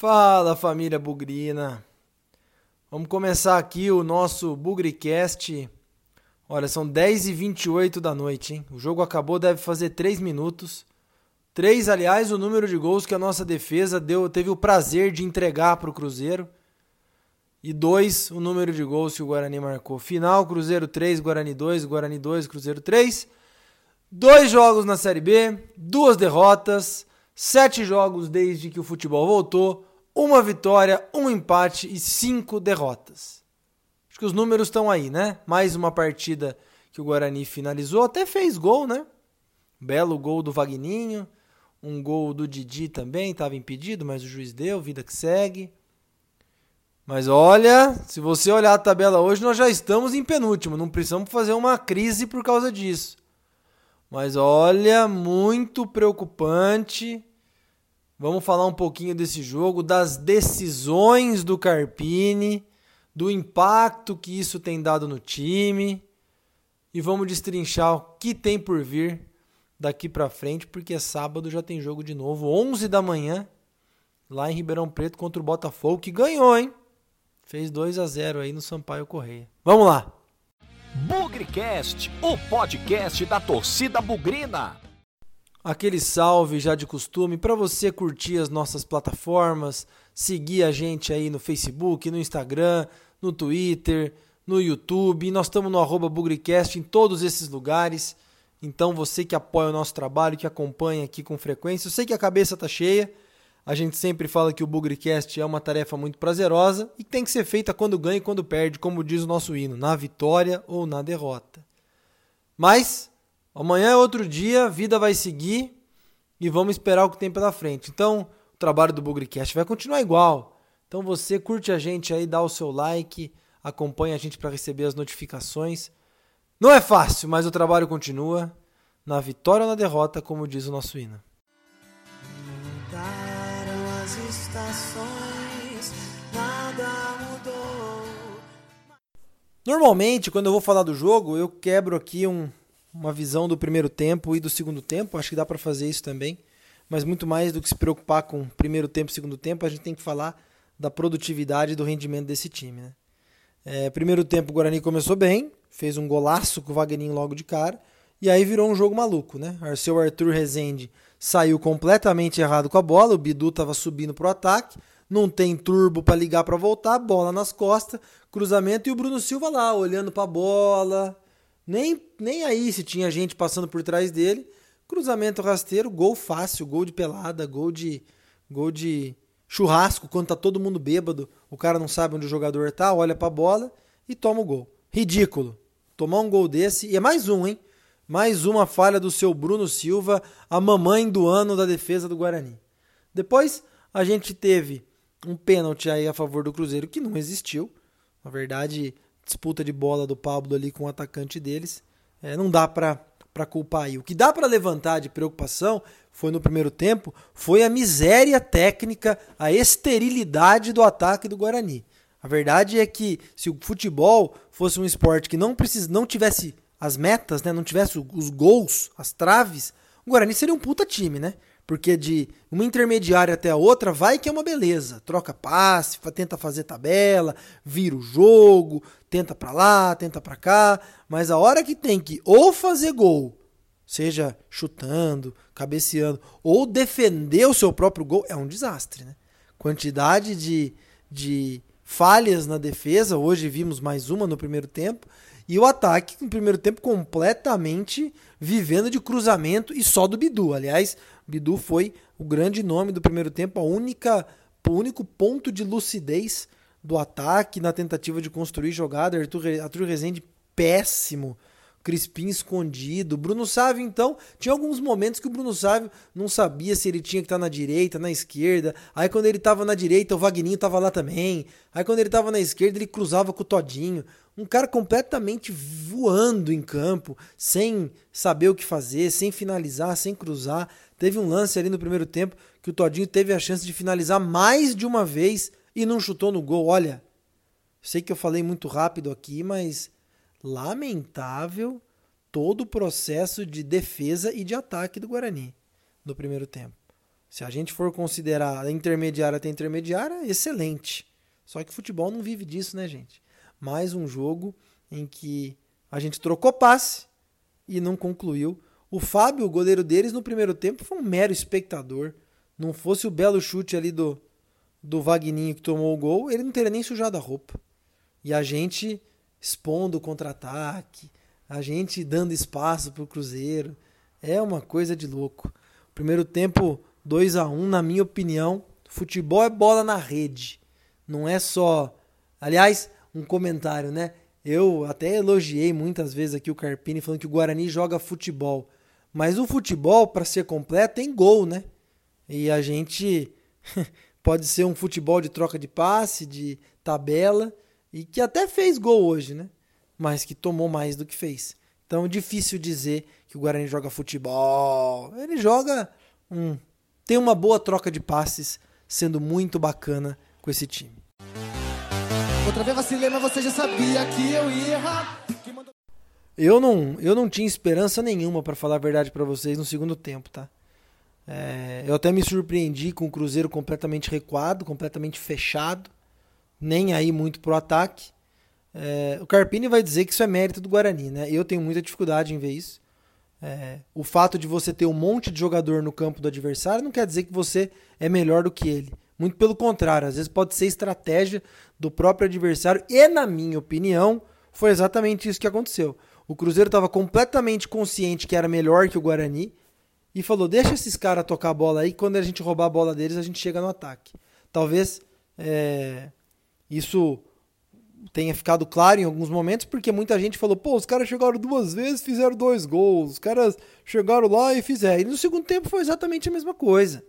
Fala família Bugrina! Vamos começar aqui o nosso Bugricast. Olha, são 10h28 da noite, hein? O jogo acabou, deve fazer 3 minutos. 3, aliás, o número de gols que a nossa defesa deu, teve o prazer de entregar para o Cruzeiro. E 2, o número de gols que o Guarani marcou. Final, Cruzeiro 3, Guarani 2, Guarani 2, Cruzeiro 3. Dois jogos na Série B, duas derrotas, sete jogos desde que o futebol voltou uma vitória, um empate e cinco derrotas. Acho que os números estão aí, né? Mais uma partida que o Guarani finalizou, até fez gol, né? Belo gol do Vagninho, um gol do Didi também, estava impedido, mas o juiz deu, vida que segue. Mas olha, se você olhar a tabela hoje, nós já estamos em penúltimo, não precisamos fazer uma crise por causa disso. Mas olha, muito preocupante Vamos falar um pouquinho desse jogo, das decisões do Carpini, do impacto que isso tem dado no time e vamos destrinchar o que tem por vir daqui para frente, porque sábado já tem jogo de novo, 11 da manhã, lá em Ribeirão Preto contra o Botafogo, que ganhou, hein? Fez 2 a 0 aí no Sampaio Correia. Vamos lá. Bugrecast, o podcast da torcida bugrina. Aquele salve já de costume para você curtir as nossas plataformas, seguir a gente aí no Facebook, no Instagram, no Twitter, no YouTube. Nós estamos no arroba Bugricast em todos esses lugares. Então você que apoia o nosso trabalho, que acompanha aqui com frequência, eu sei que a cabeça tá cheia. A gente sempre fala que o Bugricast é uma tarefa muito prazerosa e tem que ser feita quando ganha e quando perde, como diz o nosso hino, na vitória ou na derrota. Mas Amanhã é outro dia, a vida vai seguir e vamos esperar o que tem pela frente. Então, o trabalho do Bugrecast vai continuar igual. Então você curte a gente aí, dá o seu like, acompanha a gente para receber as notificações. Não é fácil, mas o trabalho continua na vitória ou na derrota, como diz o nosso hino. Mudaram as estações, nada mudou. Normalmente, quando eu vou falar do jogo, eu quebro aqui um, uma visão do primeiro tempo e do segundo tempo. Acho que dá para fazer isso também. Mas muito mais do que se preocupar com primeiro tempo e segundo tempo, a gente tem que falar da produtividade e do rendimento desse time. Né? É, primeiro tempo o Guarani começou bem, fez um golaço com o Wagninho logo de cara, e aí virou um jogo maluco. Né? Seu Arthur Rezende saiu completamente errado com a bola, o Bidu estava subindo para o ataque, não tem turbo para ligar para voltar, bola nas costas, cruzamento e o Bruno Silva lá olhando para a bola, nem, nem aí se tinha gente passando por trás dele. Cruzamento rasteiro, gol fácil, gol de pelada, gol de gol de churrasco quando tá todo mundo bêbado, o cara não sabe onde o jogador tá, olha para a bola e toma o gol. Ridículo. Tomar um gol desse e é mais um, hein? Mais uma falha do seu Bruno Silva, a mamãe do ano da defesa do Guarani. Depois a gente teve um pênalti aí a favor do Cruzeiro que não existiu. Na verdade, disputa de bola do Pablo ali com o atacante deles. É, não dá para culpar aí. O que dá para levantar de preocupação foi no primeiro tempo, foi a miséria técnica, a esterilidade do ataque do Guarani. A verdade é que se o futebol fosse um esporte que não precis, não tivesse as metas, né, não tivesse os gols, as traves, o Guarani seria um puta time, né? Porque de uma intermediária até a outra vai que é uma beleza. Troca passe, tenta fazer tabela, vira o jogo, tenta para lá, tenta para cá, mas a hora que tem que ou fazer gol, seja chutando, cabeceando, ou defender o seu próprio gol, é um desastre, né? Quantidade de, de falhas na defesa, hoje vimos mais uma no primeiro tempo, e o ataque no primeiro tempo completamente vivendo de cruzamento e só do Bidu. Aliás, Bidu foi o grande nome do primeiro tempo, a única, o único ponto de lucidez do ataque na tentativa de construir jogada. Arthur, Arthur Rezende péssimo. Crispim escondido. Bruno Sávio, então, tinha alguns momentos que o Bruno Sávio não sabia se ele tinha que estar na direita, na esquerda. Aí quando ele estava na direita, o Vagninho estava lá também. Aí quando ele estava na esquerda, ele cruzava com o Todinho. Um cara completamente voando em campo, sem saber o que fazer, sem finalizar, sem cruzar. Teve um lance ali no primeiro tempo que o Todinho teve a chance de finalizar mais de uma vez e não chutou no gol. Olha, sei que eu falei muito rápido aqui, mas lamentável todo o processo de defesa e de ataque do Guarani no primeiro tempo. Se a gente for considerar a intermediária até intermediária, excelente. Só que futebol não vive disso, né, gente? Mais um jogo em que a gente trocou passe e não concluiu. O Fábio, o goleiro deles, no primeiro tempo foi um mero espectador. Não fosse o belo chute ali do, do Vagninho que tomou o gol, ele não teria nem sujado a roupa. E a gente expondo o contra-ataque, a gente dando espaço para o Cruzeiro. É uma coisa de louco. Primeiro tempo 2 a 1 na minha opinião. Futebol é bola na rede. Não é só. Aliás, um comentário, né? Eu até elogiei muitas vezes aqui o Carpini falando que o Guarani joga futebol. Mas o futebol, para ser completo, tem gol, né? E a gente pode ser um futebol de troca de passe, de tabela, e que até fez gol hoje, né? Mas que tomou mais do que fez. Então é difícil dizer que o Guarani joga futebol. Ele joga um. Tem uma boa troca de passes, sendo muito bacana com esse time. Outra vez vacilei, mas você já sabia que eu ia errar. Eu não, eu não tinha esperança nenhuma, para falar a verdade para vocês, no segundo tempo, tá? É, eu até me surpreendi com o Cruzeiro completamente recuado, completamente fechado, nem aí muito pro ataque. É, o Carpini vai dizer que isso é mérito do Guarani, né? Eu tenho muita dificuldade em ver isso. É, o fato de você ter um monte de jogador no campo do adversário não quer dizer que você é melhor do que ele. Muito pelo contrário, às vezes pode ser estratégia do próprio adversário, e na minha opinião, foi exatamente isso que aconteceu. O Cruzeiro estava completamente consciente que era melhor que o Guarani e falou: deixa esses caras tocar a bola aí, quando a gente roubar a bola deles, a gente chega no ataque. Talvez é, isso tenha ficado claro em alguns momentos, porque muita gente falou, pô, os caras chegaram duas vezes fizeram dois gols, os caras chegaram lá e fizeram. E no segundo tempo foi exatamente a mesma coisa.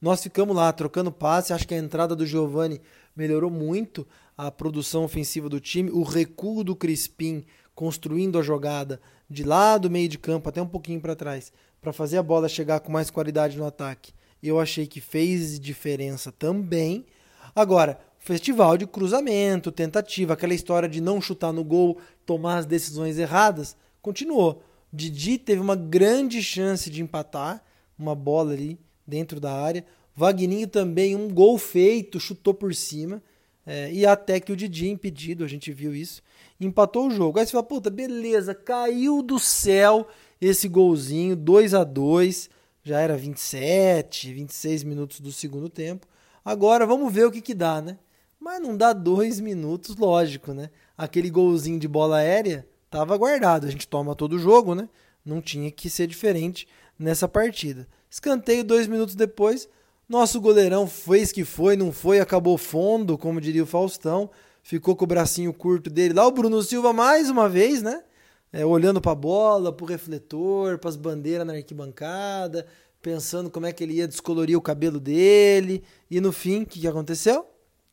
Nós ficamos lá trocando passe, acho que a entrada do Giovani melhorou muito a produção ofensiva do time, o recuo do Crispim construindo a jogada de lá do meio de campo até um pouquinho para trás, para fazer a bola chegar com mais qualidade no ataque. Eu achei que fez diferença também. Agora, festival de cruzamento, tentativa, aquela história de não chutar no gol, tomar as decisões erradas, continuou. Didi teve uma grande chance de empatar, uma bola ali dentro da área. Vagninho também, um gol feito, chutou por cima. É, e até que o Didi, impedido, a gente viu isso, empatou o jogo. Aí você fala, puta, beleza, caiu do céu esse golzinho, 2 a 2 já era 27, 26 minutos do segundo tempo. Agora vamos ver o que, que dá, né? Mas não dá dois minutos, lógico, né? Aquele golzinho de bola aérea estava guardado. A gente toma todo o jogo, né? Não tinha que ser diferente nessa partida. Escanteio dois minutos depois. Nosso goleirão fez que foi, não foi, acabou fundo, como diria o Faustão. Ficou com o bracinho curto dele lá. O Bruno Silva, mais uma vez, né? É, olhando para a bola, para o refletor, para as bandeiras na arquibancada, pensando como é que ele ia descolorir o cabelo dele. E no fim, o que, que aconteceu?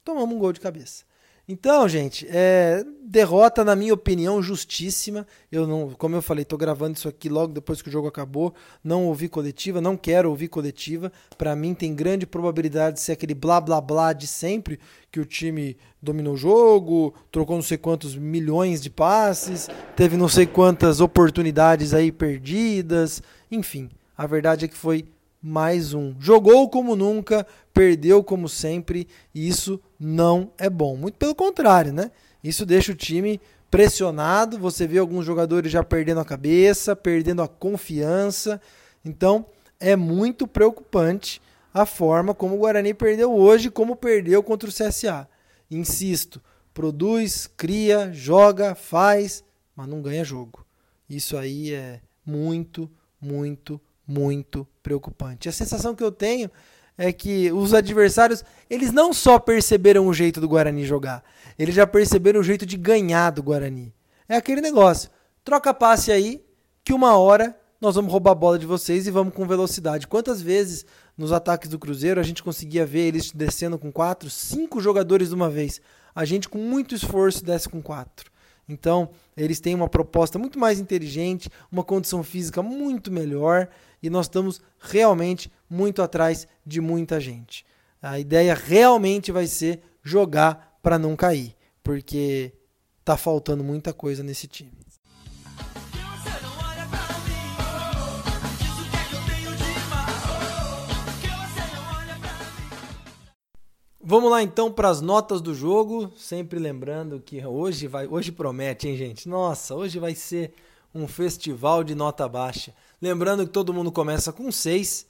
tomamos um gol de cabeça. Então, gente, é, derrota, na minha opinião, justíssima. Eu não, como eu falei, estou gravando isso aqui logo depois que o jogo acabou. Não ouvi coletiva, não quero ouvir coletiva. Para mim, tem grande probabilidade de ser aquele blá blá blá de sempre que o time dominou o jogo, trocou não sei quantos milhões de passes, teve não sei quantas oportunidades aí perdidas. Enfim, a verdade é que foi mais um. Jogou como nunca, perdeu como sempre, e isso não é bom. Muito pelo contrário, né? Isso deixa o time pressionado. Você vê alguns jogadores já perdendo a cabeça, perdendo a confiança. Então, é muito preocupante a forma como o Guarani perdeu hoje, como perdeu contra o CSA. Insisto, produz, cria, joga, faz, mas não ganha jogo. Isso aí é muito, muito muito preocupante. A sensação que eu tenho é que os adversários, eles não só perceberam o jeito do Guarani jogar, eles já perceberam o jeito de ganhar do Guarani. É aquele negócio, troca passe aí, que uma hora nós vamos roubar a bola de vocês e vamos com velocidade. Quantas vezes nos ataques do Cruzeiro a gente conseguia ver eles descendo com quatro, cinco jogadores de uma vez? A gente com muito esforço desce com quatro. Então, eles têm uma proposta muito mais inteligente, uma condição física muito melhor e nós estamos realmente muito atrás de muita gente. A ideia realmente vai ser jogar para não cair, porque tá faltando muita coisa nesse time. Vamos lá então para as notas do jogo, sempre lembrando que hoje vai, hoje promete, hein, gente? Nossa, hoje vai ser um festival de nota baixa. Lembrando que todo mundo começa com 6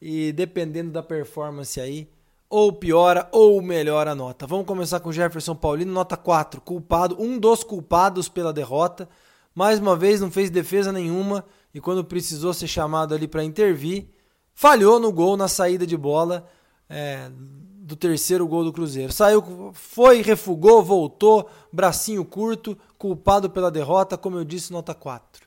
e dependendo da performance aí, ou piora ou melhora a nota. Vamos começar com Jefferson Paulino, nota 4, culpado, um dos culpados pela derrota. Mais uma vez não fez defesa nenhuma e quando precisou ser chamado ali para intervir, falhou no gol na saída de bola. É, do terceiro gol do Cruzeiro. Saiu, foi, refugou, voltou, bracinho curto, culpado pela derrota, como eu disse, nota 4.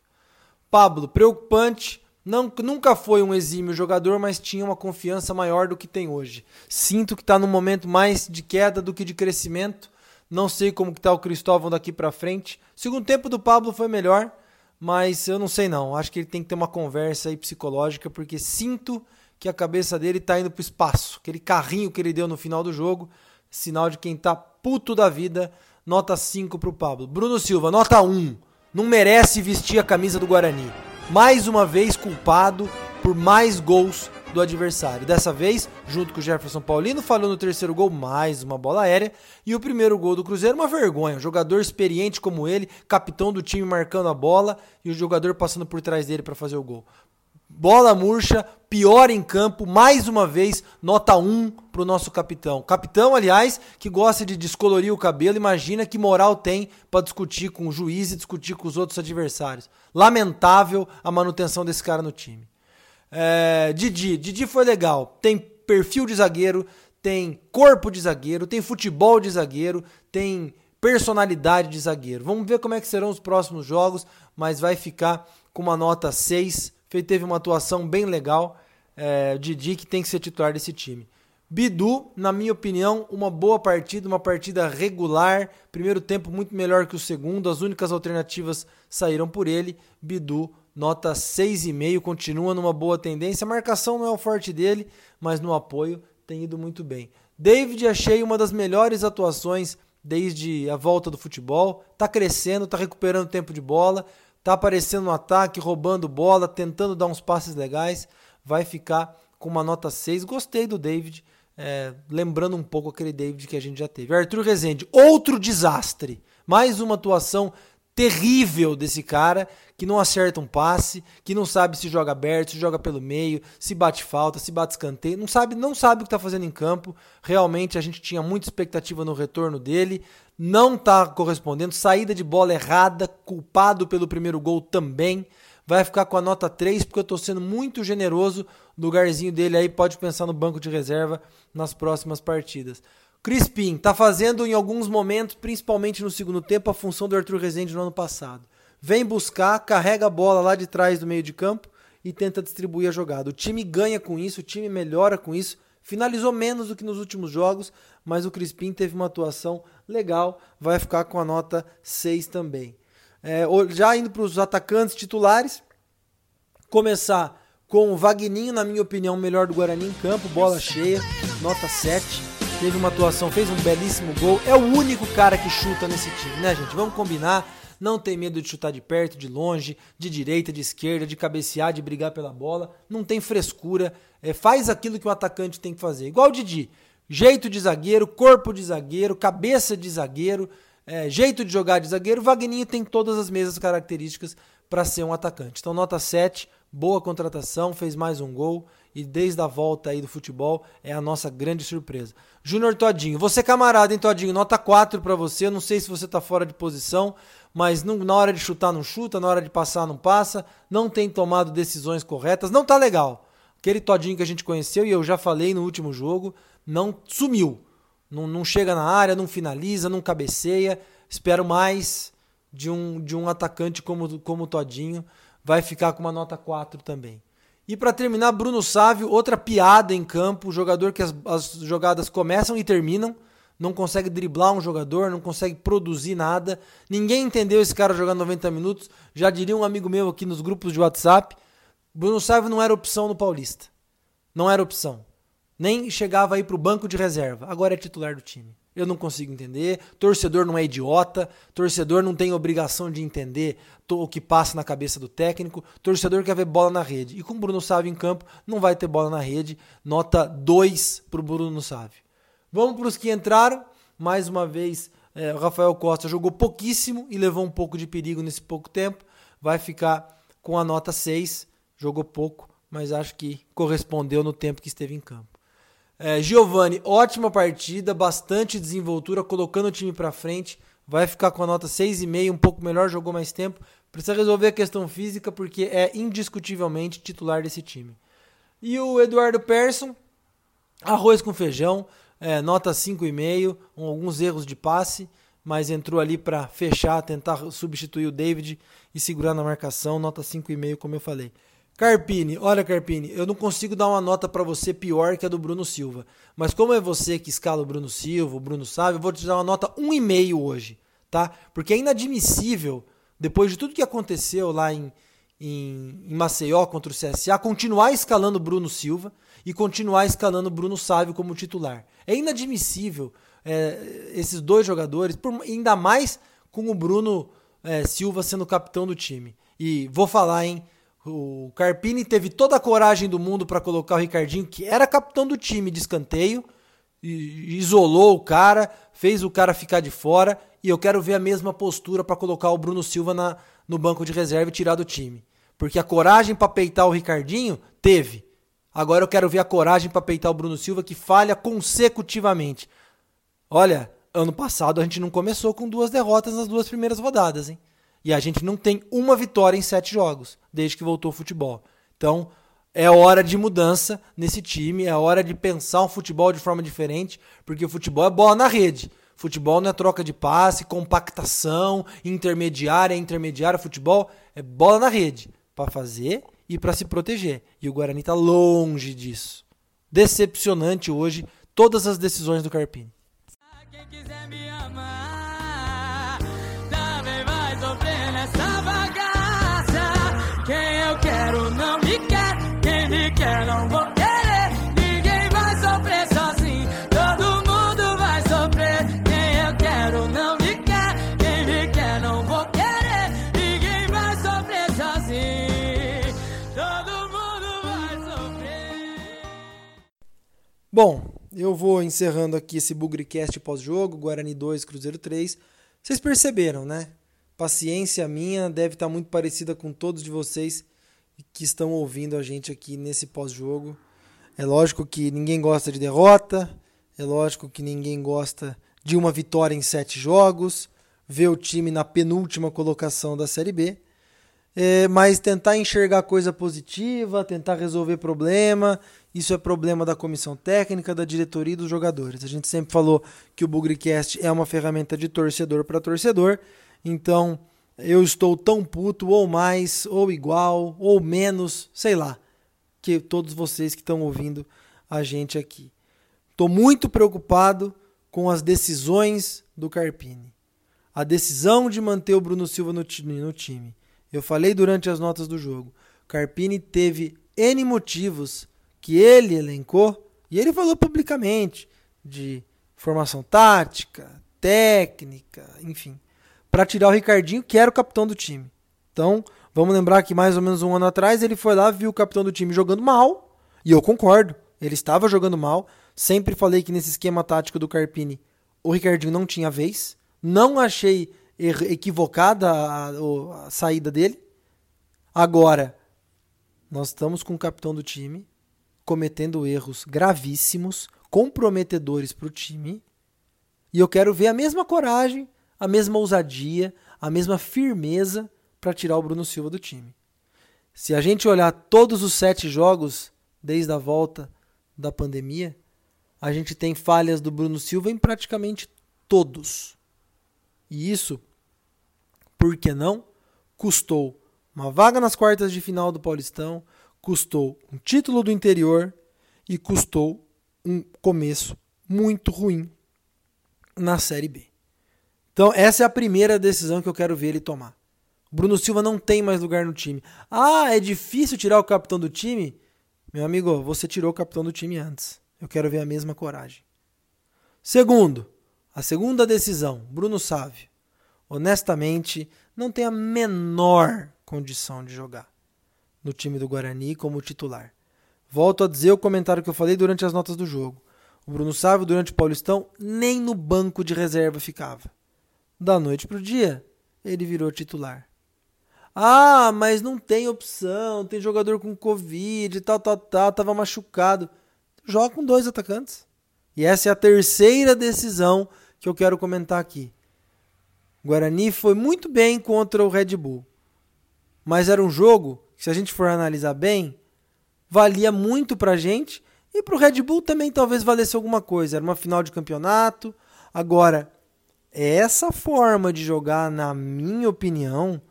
Pablo, preocupante, não, nunca foi um exímio jogador, mas tinha uma confiança maior do que tem hoje. Sinto que está num momento mais de queda do que de crescimento. Não sei como que está o Cristóvão daqui para frente. segundo tempo do Pablo foi melhor, mas eu não sei não. Acho que ele tem que ter uma conversa aí psicológica, porque sinto que a cabeça dele está indo para o espaço. Aquele carrinho que ele deu no final do jogo, sinal de quem está puto da vida. Nota 5 para o Pablo. Bruno Silva, nota 1. Não merece vestir a camisa do Guarani. Mais uma vez culpado por mais gols do adversário. Dessa vez, junto com o Jefferson Paulino, falou no terceiro gol mais uma bola aérea. E o primeiro gol do Cruzeiro, uma vergonha. Um jogador experiente como ele, capitão do time marcando a bola e o jogador passando por trás dele para fazer o gol. Bola murcha, pior em campo, mais uma vez, nota 1 para o nosso capitão. Capitão, aliás, que gosta de descolorir o cabelo, imagina que moral tem para discutir com o juiz e discutir com os outros adversários. Lamentável a manutenção desse cara no time. É, Didi, Didi foi legal, tem perfil de zagueiro, tem corpo de zagueiro, tem futebol de zagueiro, tem personalidade de zagueiro. Vamos ver como é que serão os próximos jogos, mas vai ficar com uma nota 6 teve uma atuação bem legal. É, Didi que tem que ser titular desse time. Bidu, na minha opinião, uma boa partida, uma partida regular. Primeiro tempo muito melhor que o segundo. As únicas alternativas saíram por ele. Bidu, nota 6,5, continua numa boa tendência. A marcação não é o forte dele, mas no apoio tem ido muito bem. David, achei uma das melhores atuações desde a volta do futebol. Tá crescendo, tá recuperando tempo de bola tá aparecendo no ataque, roubando bola, tentando dar uns passes legais, vai ficar com uma nota 6. Gostei do David, é, lembrando um pouco aquele David que a gente já teve. Arthur Rezende, outro desastre. Mais uma atuação terrível desse cara que não acerta um passe, que não sabe se joga aberto, se joga pelo meio, se bate falta, se bate escanteio, não sabe, não sabe o que está fazendo em campo. Realmente a gente tinha muita expectativa no retorno dele, não está correspondendo. Saída de bola errada, culpado pelo primeiro gol também. Vai ficar com a nota 3 porque eu estou sendo muito generoso. Lugarzinho dele aí pode pensar no banco de reserva nas próximas partidas. Crispim está fazendo em alguns momentos, principalmente no segundo tempo, a função do Arthur Rezende no ano passado. Vem buscar, carrega a bola lá de trás do meio de campo e tenta distribuir a jogada. O time ganha com isso, o time melhora com isso. Finalizou menos do que nos últimos jogos, mas o Crispim teve uma atuação legal, vai ficar com a nota 6 também. É, já indo para os atacantes titulares, começar com o Vagninho, na minha opinião, o melhor do Guarani em campo, bola cheia, nota 7 teve uma atuação, fez um belíssimo gol. É o único cara que chuta nesse time, né, gente? Vamos combinar. Não tem medo de chutar de perto, de longe, de direita, de esquerda, de cabecear, de brigar pela bola. Não tem frescura. É, faz aquilo que o atacante tem que fazer. Igual o Didi. Jeito de zagueiro, corpo de zagueiro, cabeça de zagueiro, é, jeito de jogar de zagueiro. Vagninho tem todas as mesmas características para ser um atacante. Então, nota 7, boa contratação, fez mais um gol e desde a volta aí do futebol é a nossa grande surpresa. Júnior Todinho, você camarada, hein, Todinho? Nota 4 para você. Eu não sei se você tá fora de posição, mas não, na hora de chutar não chuta, na hora de passar não passa, não tem tomado decisões corretas, não tá legal. Aquele Todinho que a gente conheceu e eu já falei no último jogo, não sumiu. Não, não chega na área, não finaliza, não cabeceia. Espero mais de um, de um atacante como, como o Todinho. Vai ficar com uma nota 4 também. E para terminar, Bruno Sávio, outra piada em campo, jogador que as, as, jogadas começam e terminam, não consegue driblar um jogador, não consegue produzir nada. Ninguém entendeu esse cara jogando 90 minutos. Já diria um amigo meu aqui nos grupos de WhatsApp, Bruno Sávio não era opção no Paulista. Não era opção. Nem chegava aí para o banco de reserva. Agora é titular do time. Eu não consigo entender. Torcedor não é idiota. Torcedor não tem obrigação de entender o que passa na cabeça do técnico. Torcedor quer ver bola na rede. E com o Bruno Sávio em campo, não vai ter bola na rede. Nota 2 para o Bruno Sávio. Vamos para os que entraram. Mais uma vez, é, o Rafael Costa jogou pouquíssimo e levou um pouco de perigo nesse pouco tempo. Vai ficar com a nota 6. Jogou pouco, mas acho que correspondeu no tempo que esteve em campo. É, Giovanni, ótima partida, bastante desenvoltura, colocando o time para frente. Vai ficar com a nota 6,5, um pouco melhor, jogou mais tempo. Precisa resolver a questão física porque é indiscutivelmente titular desse time. E o Eduardo Persson, arroz com feijão, é, nota 5,5, alguns erros de passe, mas entrou ali para fechar, tentar substituir o David e segurar na marcação, nota 5,5, como eu falei. Carpini, olha Carpini, eu não consigo dar uma nota para você pior que a do Bruno Silva, mas como é você que escala o Bruno Silva, o Bruno sabe, eu vou te dar uma nota 1,5 hoje, tá? Porque é inadmissível, depois de tudo que aconteceu lá em, em, em Maceió contra o CSA, continuar escalando o Bruno Silva e continuar escalando Bruno Sávio como titular. É inadmissível é, esses dois jogadores, por, ainda mais com o Bruno é, Silva sendo capitão do time. E vou falar, hein? O Carpini teve toda a coragem do mundo para colocar o Ricardinho, que era capitão do time de escanteio, isolou o cara, fez o cara ficar de fora, e eu quero ver a mesma postura para colocar o Bruno Silva na, no banco de reserva e tirar do time. Porque a coragem para peitar o Ricardinho teve. Agora eu quero ver a coragem para peitar o Bruno Silva que falha consecutivamente. Olha, ano passado a gente não começou com duas derrotas nas duas primeiras rodadas, hein? E a gente não tem uma vitória em sete jogos, desde que voltou o futebol. Então, é hora de mudança nesse time, é hora de pensar um futebol de forma diferente, porque o futebol é bola na rede. Futebol não é troca de passe, compactação, intermediária, intermediária. Futebol é bola na rede, para fazer e para se proteger. E o Guarani está longe disso. Decepcionante hoje todas as decisões do Carpini. Quem quiser me amar, Bom, eu vou encerrando aqui esse Bugrecast pós-jogo, Guarani 2, Cruzeiro 3. Vocês perceberam, né? Paciência minha deve estar muito parecida com todos de vocês que estão ouvindo a gente aqui nesse pós-jogo. É lógico que ninguém gosta de derrota, é lógico que ninguém gosta de uma vitória em sete jogos, ver o time na penúltima colocação da Série B é, mas tentar enxergar coisa positiva, tentar resolver problema, isso é problema da comissão técnica, da diretoria e dos jogadores. A gente sempre falou que o Bugrecast é uma ferramenta de torcedor para torcedor, então eu estou tão puto, ou mais, ou igual, ou menos, sei lá, que todos vocês que estão ouvindo a gente aqui. Estou muito preocupado com as decisões do Carpini. A decisão de manter o Bruno Silva no time eu falei durante as notas do jogo. Carpini teve N motivos que ele elencou e ele falou publicamente de formação tática, técnica, enfim, para tirar o Ricardinho, que era o capitão do time. Então, vamos lembrar que mais ou menos um ano atrás ele foi lá, viu o capitão do time jogando mal, e eu concordo, ele estava jogando mal. Sempre falei que nesse esquema tático do Carpini o Ricardinho não tinha vez. Não achei equivocada a, a saída dele. Agora, nós estamos com o capitão do time cometendo erros gravíssimos, comprometedores para o time. E eu quero ver a mesma coragem, a mesma ousadia, a mesma firmeza para tirar o Bruno Silva do time. Se a gente olhar todos os sete jogos desde a volta da pandemia, a gente tem falhas do Bruno Silva em praticamente todos. E isso por que não? Custou uma vaga nas quartas de final do Paulistão, custou um título do interior e custou um começo muito ruim na Série B. Então, essa é a primeira decisão que eu quero ver ele tomar. Bruno Silva não tem mais lugar no time. Ah, é difícil tirar o capitão do time? Meu amigo, você tirou o capitão do time antes. Eu quero ver a mesma coragem. Segundo, a segunda decisão, Bruno Sávio honestamente, não tem a menor condição de jogar no time do Guarani como titular. Volto a dizer o comentário que eu falei durante as notas do jogo. O Bruno Sávio, durante o Paulistão, nem no banco de reserva ficava. Da noite pro dia, ele virou titular. Ah, mas não tem opção, tem jogador com Covid, tal, tal, tal, tava machucado. Joga com dois atacantes. E essa é a terceira decisão que eu quero comentar aqui. O Guarani foi muito bem contra o Red Bull. Mas era um jogo se a gente for analisar bem, valia muito pra gente e pro Red Bull também talvez valesse alguma coisa. Era uma final de campeonato. Agora, essa forma de jogar, na minha opinião,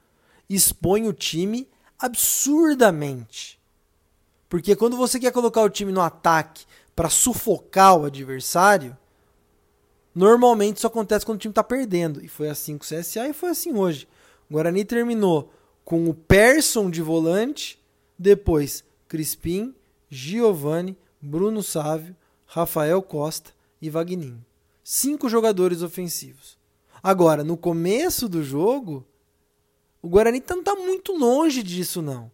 expõe o time absurdamente. Porque quando você quer colocar o time no ataque para sufocar o adversário, normalmente isso acontece quando o time está perdendo. E foi assim com o CSA e foi assim hoje. O Guarani terminou com o Persson de volante, depois Crispim, Giovani, Bruno Sávio, Rafael Costa e Vagninho. Cinco jogadores ofensivos. Agora, no começo do jogo, o Guarani não está muito longe disso, não.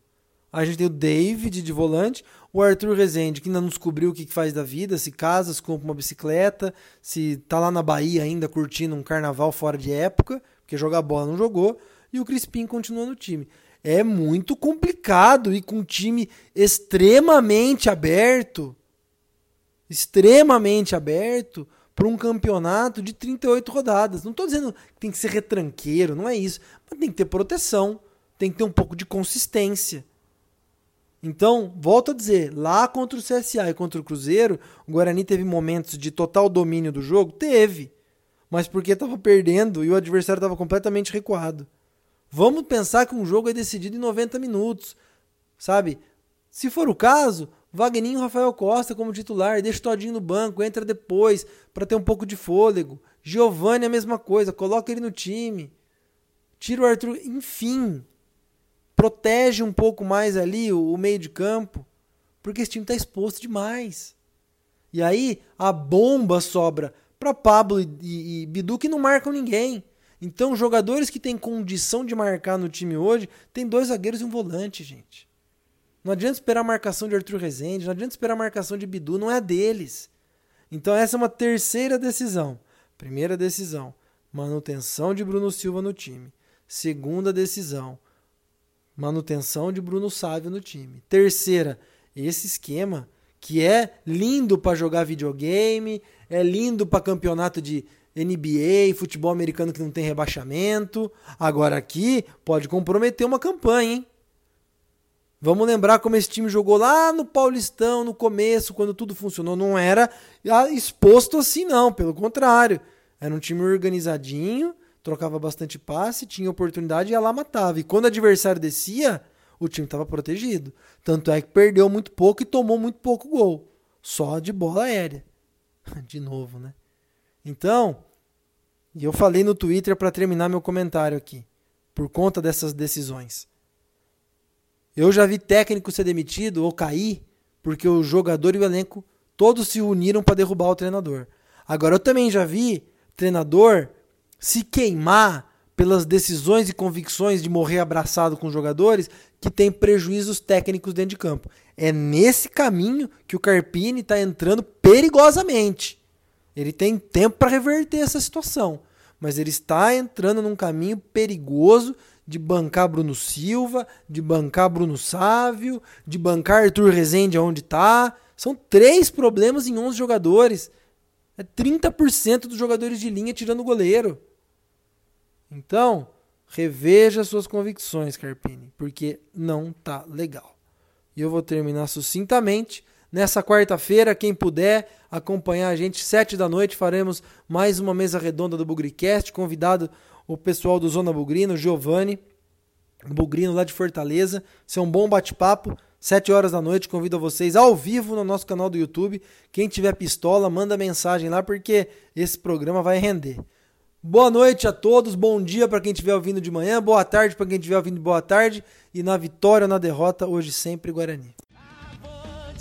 A gente tem o David de volante, o Arthur Rezende, que ainda não descobriu o que faz da vida, se casa, se compra uma bicicleta, se tá lá na Bahia ainda curtindo um carnaval fora de época, porque jogar bola não jogou, e o Crispim continua no time. É muito complicado e com um time extremamente aberto, extremamente aberto, para um campeonato de 38 rodadas. Não estou dizendo que tem que ser retranqueiro, não é isso. Mas tem que ter proteção, tem que ter um pouco de consistência. Então, volto a dizer, lá contra o CSA e contra o Cruzeiro, o Guarani teve momentos de total domínio do jogo? Teve. Mas porque estava perdendo e o adversário estava completamente recuado. Vamos pensar que um jogo é decidido em 90 minutos, sabe? Se for o caso, Vagninho Rafael Costa como titular, deixa o Todinho no banco, entra depois para ter um pouco de fôlego. Giovanni a mesma coisa, coloca ele no time. Tira o Arthur, enfim. Protege um pouco mais ali o, o meio de campo, porque esse time está exposto demais. E aí a bomba sobra para Pablo e, e, e Bidu que não marcam ninguém. Então, jogadores que têm condição de marcar no time hoje, tem dois zagueiros e um volante, gente. Não adianta esperar a marcação de Arthur Rezende, não adianta esperar a marcação de Bidu, não é deles. Então essa é uma terceira decisão. Primeira decisão, manutenção de Bruno Silva no time. Segunda decisão, manutenção de Bruno Sávio no time. Terceira, esse esquema que é lindo para jogar videogame, é lindo para campeonato de NBA, futebol americano que não tem rebaixamento. Agora aqui pode comprometer uma campanha, hein? Vamos lembrar como esse time jogou lá no Paulistão, no começo, quando tudo funcionou. Não era exposto assim, não. Pelo contrário. Era um time organizadinho, trocava bastante passe, tinha oportunidade e ia lá matava. E quando o adversário descia, o time estava protegido. Tanto é que perdeu muito pouco e tomou muito pouco gol. Só de bola aérea. De novo, né? Então, e eu falei no Twitter para terminar meu comentário aqui, por conta dessas decisões. Eu já vi técnico ser demitido ou cair porque o jogador e o elenco todos se uniram para derrubar o treinador. Agora eu também já vi treinador se queimar pelas decisões e convicções de morrer abraçado com jogadores que tem prejuízos técnicos dentro de campo. É nesse caminho que o Carpini está entrando perigosamente. Ele tem tempo para reverter essa situação, mas ele está entrando num caminho perigoso de bancar Bruno Silva, de bancar Bruno Sávio, de bancar Arthur Rezende onde está. São três problemas em 11 jogadores. É 30% dos jogadores de linha tirando o goleiro. Então, reveja suas convicções, Carpini, porque não tá legal. E eu vou terminar sucintamente. Nessa quarta-feira, quem puder acompanhar a gente, sete da noite, faremos mais uma mesa redonda do Bugricast. Convidado o pessoal do Zona Bugrino, Giovanni, Bugrino lá de Fortaleza. Isso é um bom bate-papo. Sete horas da noite, convido vocês ao vivo no nosso canal do YouTube. Quem tiver pistola, manda mensagem lá, porque esse programa vai render. Boa noite a todos, bom dia para quem estiver ouvindo de manhã, boa tarde para quem estiver ouvindo boa tarde. E na vitória ou na derrota, hoje sempre Guarani.